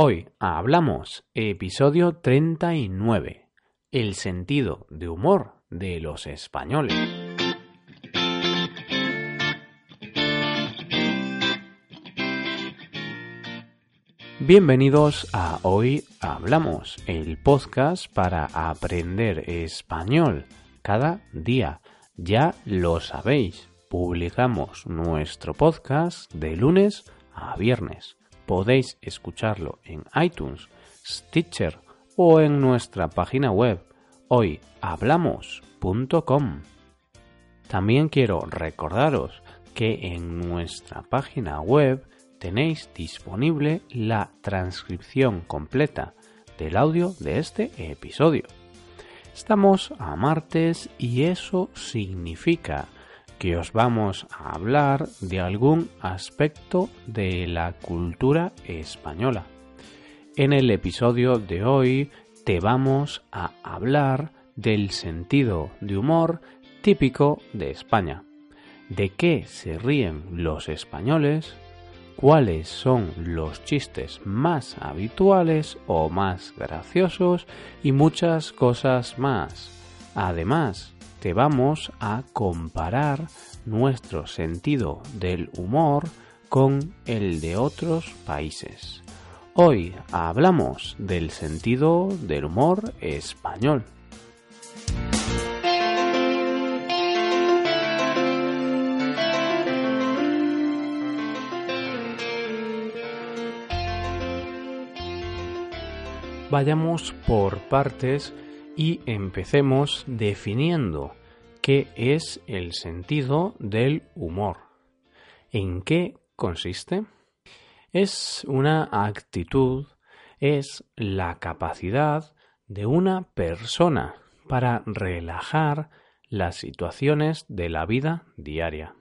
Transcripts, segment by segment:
Hoy hablamos episodio 39, el sentido de humor de los españoles. Bienvenidos a Hoy Hablamos, el podcast para aprender español cada día. Ya lo sabéis, publicamos nuestro podcast de lunes a viernes. Podéis escucharlo en iTunes, Stitcher o en nuestra página web hoyhablamos.com. También quiero recordaros que en nuestra página web tenéis disponible la transcripción completa del audio de este episodio. Estamos a martes y eso significa que os vamos a hablar de algún aspecto de la cultura española. En el episodio de hoy te vamos a hablar del sentido de humor típico de España. ¿De qué se ríen los españoles? cuáles son los chistes más habituales o más graciosos y muchas cosas más. Además, te vamos a comparar nuestro sentido del humor con el de otros países. Hoy hablamos del sentido del humor español. Vayamos por partes y empecemos definiendo qué es el sentido del humor. ¿En qué consiste? Es una actitud, es la capacidad de una persona para relajar las situaciones de la vida diaria.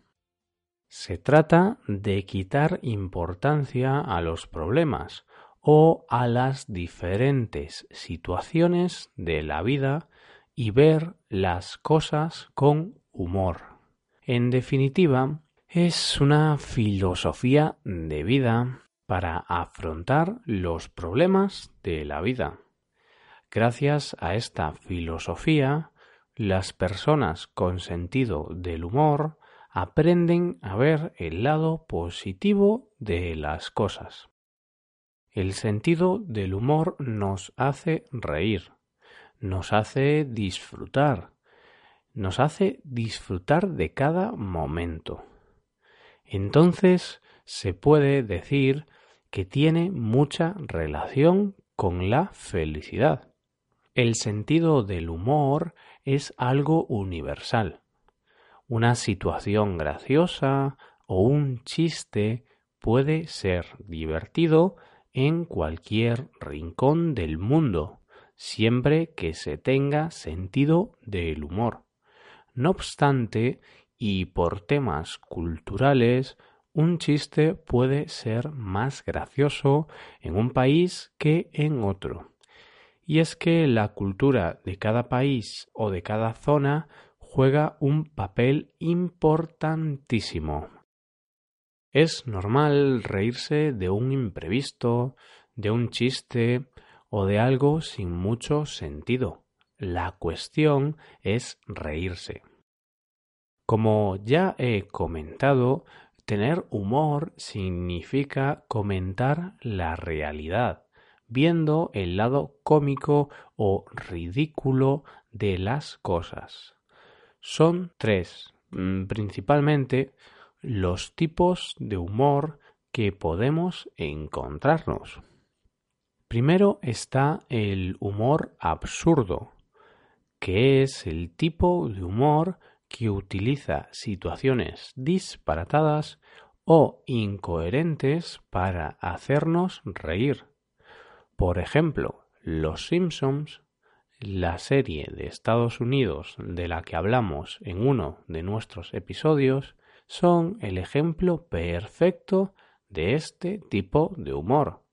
Se trata de quitar importancia a los problemas o a las diferentes situaciones de la vida y ver las cosas con humor. En definitiva, es una filosofía de vida para afrontar los problemas de la vida. Gracias a esta filosofía, las personas con sentido del humor aprenden a ver el lado positivo de las cosas. El sentido del humor nos hace reír, nos hace disfrutar, nos hace disfrutar de cada momento. Entonces se puede decir que tiene mucha relación con la felicidad. El sentido del humor es algo universal. Una situación graciosa o un chiste puede ser divertido en cualquier rincón del mundo, siempre que se tenga sentido del humor. No obstante, y por temas culturales, un chiste puede ser más gracioso en un país que en otro. Y es que la cultura de cada país o de cada zona juega un papel importantísimo es normal reírse de un imprevisto, de un chiste o de algo sin mucho sentido. La cuestión es reírse. Como ya he comentado, tener humor significa comentar la realidad, viendo el lado cómico o ridículo de las cosas. Son tres, mm, principalmente los tipos de humor que podemos encontrarnos. Primero está el humor absurdo, que es el tipo de humor que utiliza situaciones disparatadas o incoherentes para hacernos reír. Por ejemplo, Los Simpsons, la serie de Estados Unidos de la que hablamos en uno de nuestros episodios, son el ejemplo perfecto de este tipo de humor.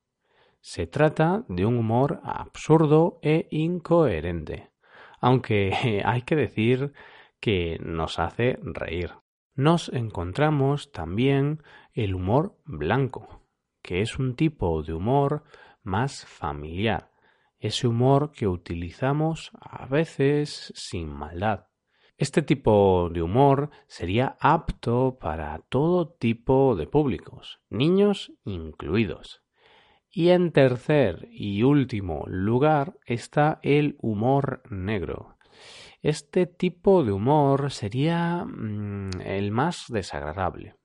Se trata de un humor absurdo e incoherente, aunque hay que decir que nos hace reír. Nos encontramos también el humor blanco, que es un tipo de humor más familiar, ese humor que utilizamos a veces sin maldad. Este tipo de humor sería apto para todo tipo de públicos, niños incluidos. Y en tercer y último lugar está el humor negro. Este tipo de humor sería mm, el más desagradable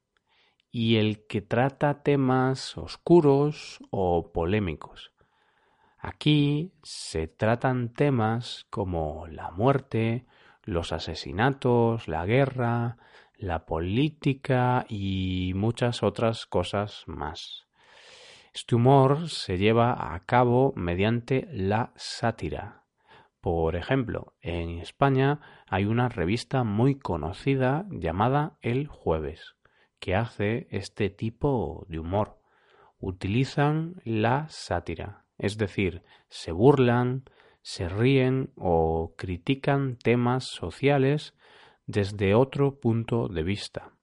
y el que trata temas oscuros o polémicos. Aquí se tratan temas como la muerte, los asesinatos, la guerra, la política y muchas otras cosas más. Este humor se lleva a cabo mediante la sátira. Por ejemplo, en España hay una revista muy conocida llamada El Jueves, que hace este tipo de humor. Utilizan la sátira, es decir, se burlan, se ríen o critican temas sociales desde otro punto de vista.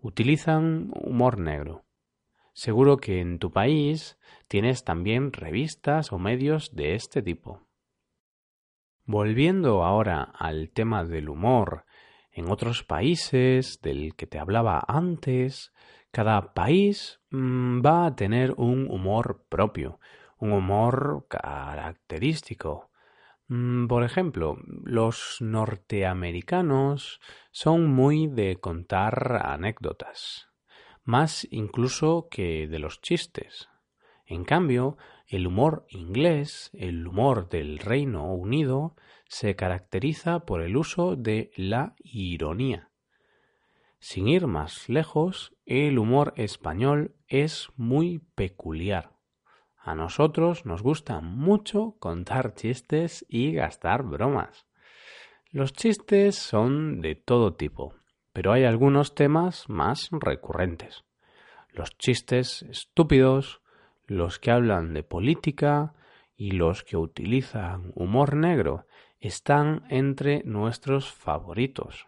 Utilizan humor negro. Seguro que en tu país tienes también revistas o medios de este tipo. Volviendo ahora al tema del humor, en otros países del que te hablaba antes, cada país mm, va a tener un humor propio, un humor característico. Mm, por ejemplo, los norteamericanos son muy de contar anécdotas más incluso que de los chistes. En cambio, el humor inglés, el humor del Reino Unido, se caracteriza por el uso de la ironía. Sin ir más lejos, el humor español es muy peculiar. A nosotros nos gusta mucho contar chistes y gastar bromas. Los chistes son de todo tipo, pero hay algunos temas más recurrentes. Los chistes estúpidos, los que hablan de política y los que utilizan humor negro están entre nuestros favoritos.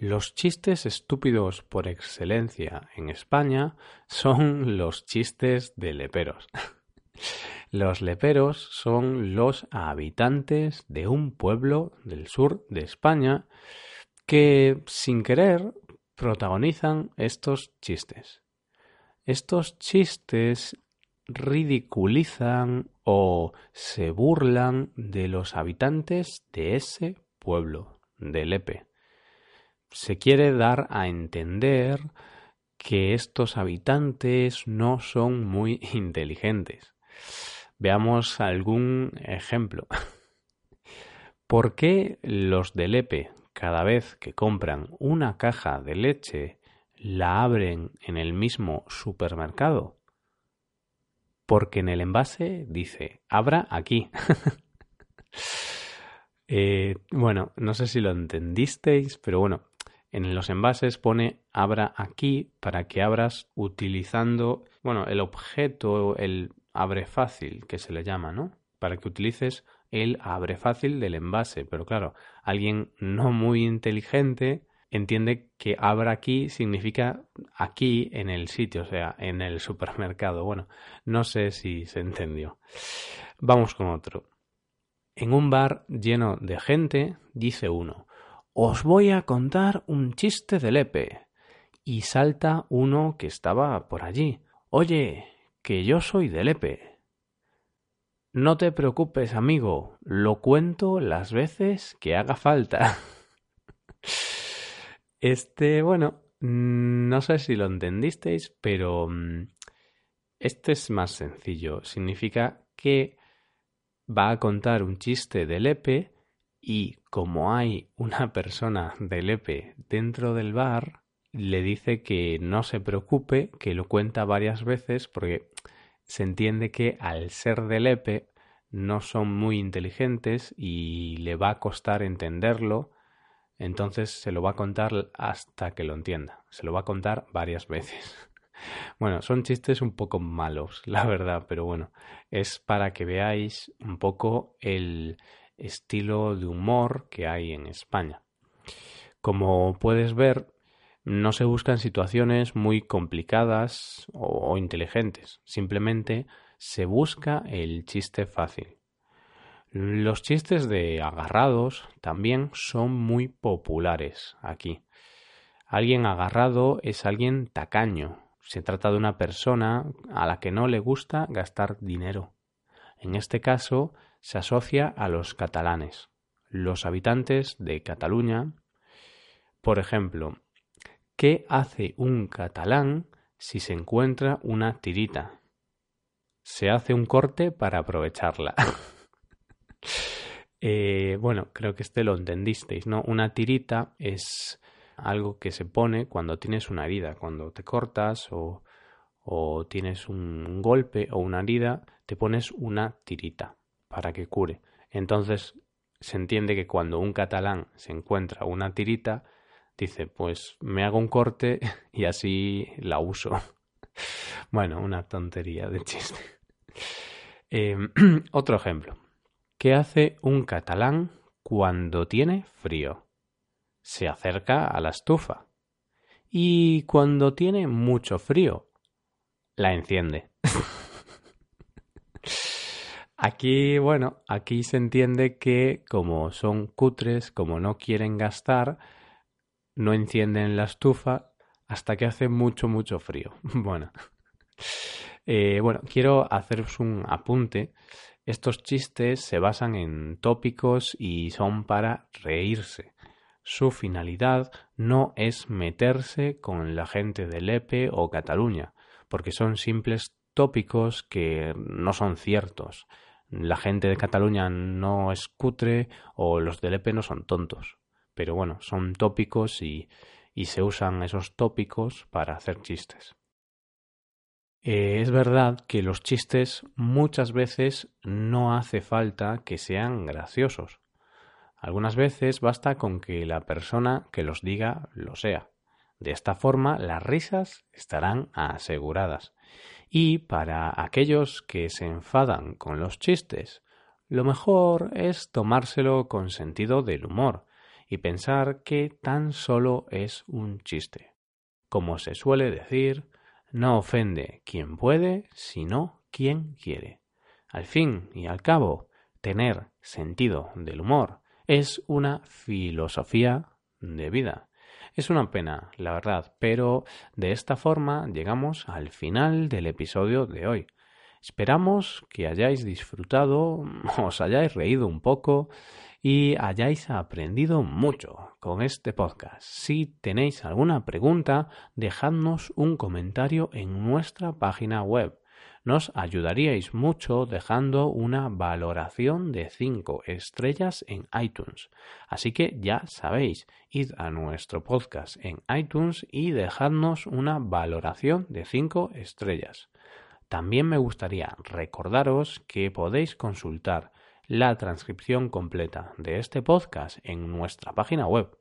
Los chistes estúpidos por excelencia en España son los chistes de leperos. Los leperos son los habitantes de un pueblo del sur de España que sin querer protagonizan estos chistes. Estos chistes ridiculizan o se burlan de los habitantes de ese pueblo, de Lepe. Se quiere dar a entender que estos habitantes no son muy inteligentes. Veamos algún ejemplo. ¿Por qué los de Lepe cada vez que compran una caja de leche la abren en el mismo supermercado? Porque en el envase dice, abra aquí. Eh, bueno, no sé si lo entendisteis, pero bueno, en los envases pone abra aquí para que abras utilizando, bueno, el objeto, el abre fácil que se le llama, ¿no? Para que utilices el abre fácil del envase. Pero claro, alguien no muy inteligente entiende que abra aquí significa aquí en el sitio, o sea, en el supermercado. Bueno, no sé si se entendió. Vamos con otro. En un bar lleno de gente, dice uno, os voy a contar un chiste de Lepe. Y salta uno que estaba por allí. Oye, que yo soy de Lepe. No te preocupes, amigo, lo cuento las veces que haga falta. este, bueno, no sé si lo entendisteis, pero mm, este es más sencillo. Significa que va a contar un chiste de Lepe y como hay una persona de Lepe dentro del bar, le dice que no se preocupe, que lo cuenta varias veces porque se entiende que al ser del EPE no son muy inteligentes y le va a costar entenderlo, entonces se lo va a contar hasta que lo entienda. Se lo va a contar varias veces. Bueno, son chistes un poco malos, la verdad, pero bueno, es para que veáis un poco el estilo de humor que hay en España. Como puedes ver, no se buscan situaciones muy complicadas o, inteligentes, simplemente se busca el chiste fácil. Los chistes de agarrados también son muy populares aquí. Alguien agarrado es alguien tacaño. Se trata de una persona a la que no le gusta gastar dinero. En este caso se asocia a los catalanes, los habitantes de Cataluña. Por ejemplo, ¿qué hace un catalán si se encuentra una tirita? Se hace un corte para aprovecharla. Eh, bueno, creo que este lo entendisteis, ¿no? Una tirita es algo que se pone cuando tienes una herida, cuando te cortas o, o tienes un golpe o una herida, te pones una tirita para que cure. Entonces se entiende que cuando un catalán se encuentra una tirita, dice, pues me hago un corte y así la uso. bueno, una tontería de chiste. Eh, otro ejemplo. ¿Qué hace un catalán cuando tiene frío? Se acerca a la estufa. Y cuando tiene mucho frío, la enciende. Aquí, bueno, aquí se entiende que como son cutres, como no quieren gastar, no encienden la estufa hasta que hace mucho, mucho frío. bueno. Eh, bueno, quiero haceros un apunte estos chistes se basan en tópicos y son para reírse. Su finalidad no es meterse con la gente de Lepe o Cataluña, porque son simples tópicos que no son ciertos. La gente de Cataluña no es cutre o los de Lepe no son tontos. Pero bueno, son tópicos y, y se usan esos tópicos para hacer chistes. Eh, es verdad que los chistes muchas veces no hace falta que sean graciosos. Algunas veces basta con que la persona que los diga lo sea. De esta forma las risas estarán aseguradas. Y para aquellos que se enfadan con los chistes, lo mejor es tomárselo con sentido del humor y pensar que tan solo es un chiste. Como se suele decir, no ofende quien puede, sino quien quiere. Al fin y al cabo, tener sentido del humor es una filosofía de vida. Es una pena, la verdad, pero de esta forma llegamos al final del episodio de hoy. Esperamos que hayáis disfrutado, os hayáis reído un poco y hayáis aprendido mucho con este podcast. Si tenéis alguna pregunta, dejadnos un comentario en nuestra página web. Nos ayudaríais mucho dejando una valoración de 5 estrellas en iTunes. Así que ya sabéis, id a nuestro podcast en iTunes y dejadnos una valoración de 5 estrellas. También me gustaría recordaros que podéis consultar la transcripción completa de este podcast en nuestra página web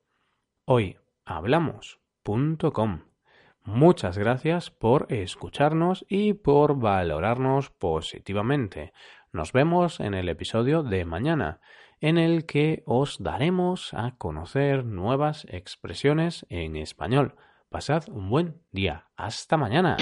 hoyhablamos.com. Muchas gracias por escucharnos y por valorarnos positivamente. Nos vemos en el episodio de mañana, en el que os daremos a conocer nuevas expresiones en español. Pasad un buen día. Hasta mañana.